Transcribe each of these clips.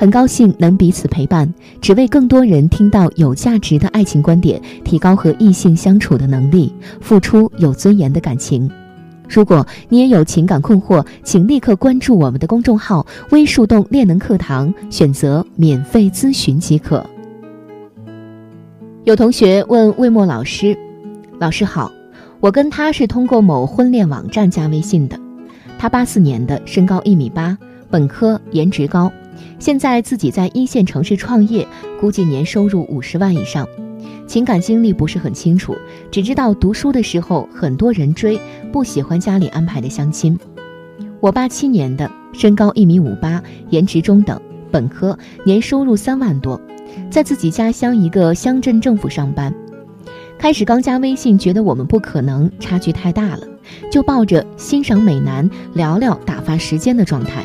很高兴能彼此陪伴，只为更多人听到有价值的爱情观点，提高和异性相处的能力，付出有尊严的感情。如果你也有情感困惑，请立刻关注我们的公众号“微树洞恋能课堂”，选择免费咨询即可。有同学问魏墨老师：“老师好，我跟他是通过某婚恋网站加微信的，他八四年的，身高一米八，本科，颜值高。”现在自己在一线城市创业，估计年收入五十万以上。情感经历不是很清楚，只知道读书的时候很多人追，不喜欢家里安排的相亲。我八七年的，身高一米五八，颜值中等，本科，年收入三万多，在自己家乡一个乡镇政府上班。开始刚加微信，觉得我们不可能，差距太大了，就抱着欣赏美男、聊聊打发时间的状态。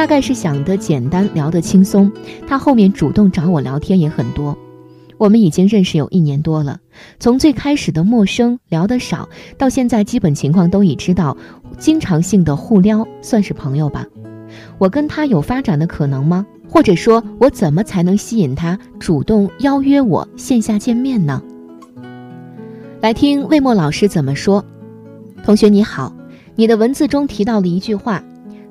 大概是想的简单，聊得轻松。他后面主动找我聊天也很多。我们已经认识有一年多了，从最开始的陌生聊得少，到现在基本情况都已知道，经常性的互撩，算是朋友吧。我跟他有发展的可能吗？或者说，我怎么才能吸引他主动邀约我线下见面呢？来听魏墨老师怎么说。同学你好，你的文字中提到了一句话。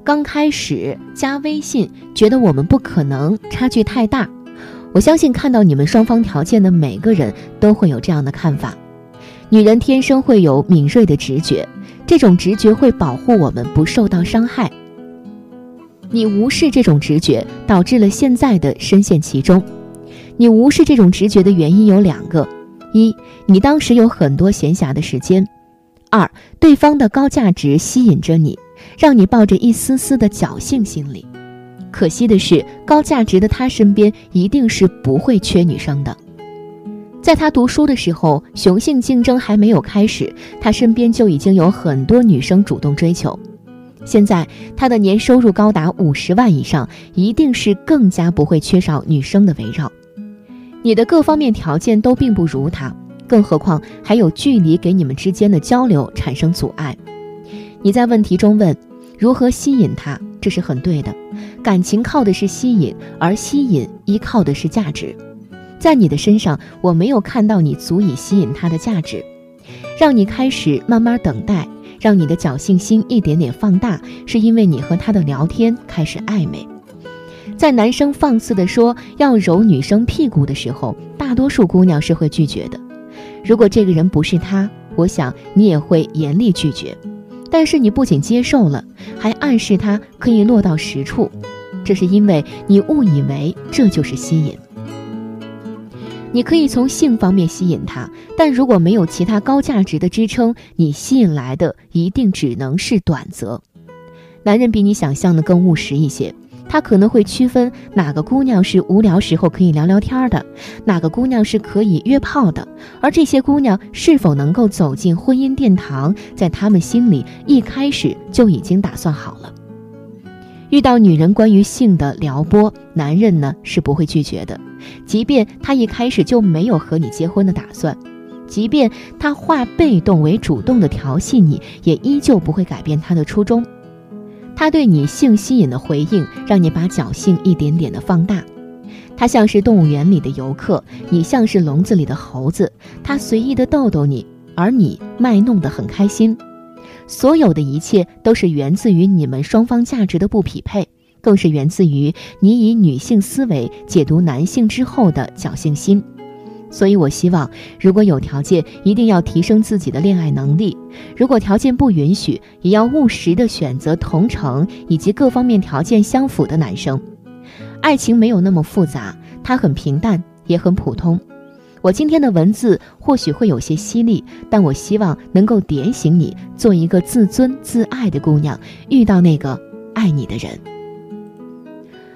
刚开始加微信，觉得我们不可能，差距太大。我相信看到你们双方条件的每个人都会有这样的看法。女人天生会有敏锐的直觉，这种直觉会保护我们不受到伤害。你无视这种直觉，导致了现在的深陷其中。你无视这种直觉的原因有两个：一，你当时有很多闲暇的时间；二，对方的高价值吸引着你。让你抱着一丝丝的侥幸心理，可惜的是，高价值的他身边一定是不会缺女生的。在他读书的时候，雄性竞争还没有开始，他身边就已经有很多女生主动追求。现在他的年收入高达五十万以上，一定是更加不会缺少女生的围绕。你的各方面条件都并不如他，更何况还有距离给你们之间的交流产生阻碍。你在问题中问如何吸引他，这是很对的。感情靠的是吸引，而吸引依靠的是价值。在你的身上，我没有看到你足以吸引他的价值，让你开始慢慢等待，让你的侥幸心一点点放大，是因为你和他的聊天开始暧昧。在男生放肆的说要揉女生屁股的时候，大多数姑娘是会拒绝的。如果这个人不是他，我想你也会严厉拒绝。但是你不仅接受了，还暗示他可以落到实处，这是因为你误以为这就是吸引。你可以从性方面吸引他，但如果没有其他高价值的支撑，你吸引来的一定只能是短则。男人比你想象的更务实一些。他可能会区分哪个姑娘是无聊时候可以聊聊天的，哪个姑娘是可以约炮的，而这些姑娘是否能够走进婚姻殿堂，在他们心里一开始就已经打算好了。遇到女人关于性的撩拨，男人呢是不会拒绝的，即便他一开始就没有和你结婚的打算，即便他化被动为主动的调戏你，也依旧不会改变他的初衷。他对你性吸引的回应，让你把侥幸一点点的放大。他像是动物园里的游客，你像是笼子里的猴子。他随意的逗逗你，而你卖弄得很开心。所有的一切都是源自于你们双方价值的不匹配，更是源自于你以女性思维解读男性之后的侥幸心。所以，我希望如果有条件，一定要提升自己的恋爱能力；如果条件不允许，也要务实的选择同城以及各方面条件相符的男生。爱情没有那么复杂，它很平淡，也很普通。我今天的文字或许会有些犀利，但我希望能够点醒你，做一个自尊自爱的姑娘，遇到那个爱你的人。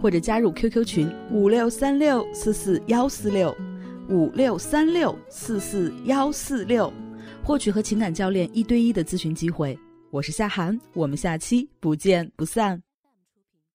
或者加入 QQ 群五六三六四四幺四六五六三六四四幺四六，获取和情感教练一对一的咨询机会。我是夏涵，我们下期不见不散。